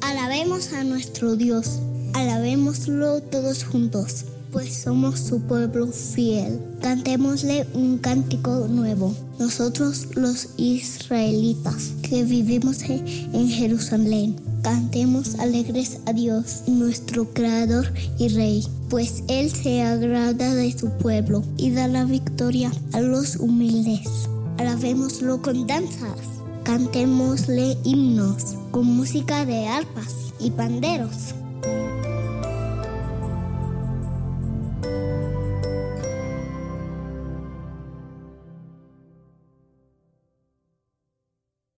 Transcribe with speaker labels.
Speaker 1: Cantemos a nuestro Dios, alabémoslo todos juntos, pues somos su pueblo fiel. Cantémosle un cántico nuevo, nosotros los israelitas que vivimos en Jerusalén. Cantemos alegres a Dios, nuestro Creador y Rey, pues Él se agrada de su pueblo y da la victoria a los humildes. Alabémoslo con danzas, cantémosle himnos con música de arpas y panderos.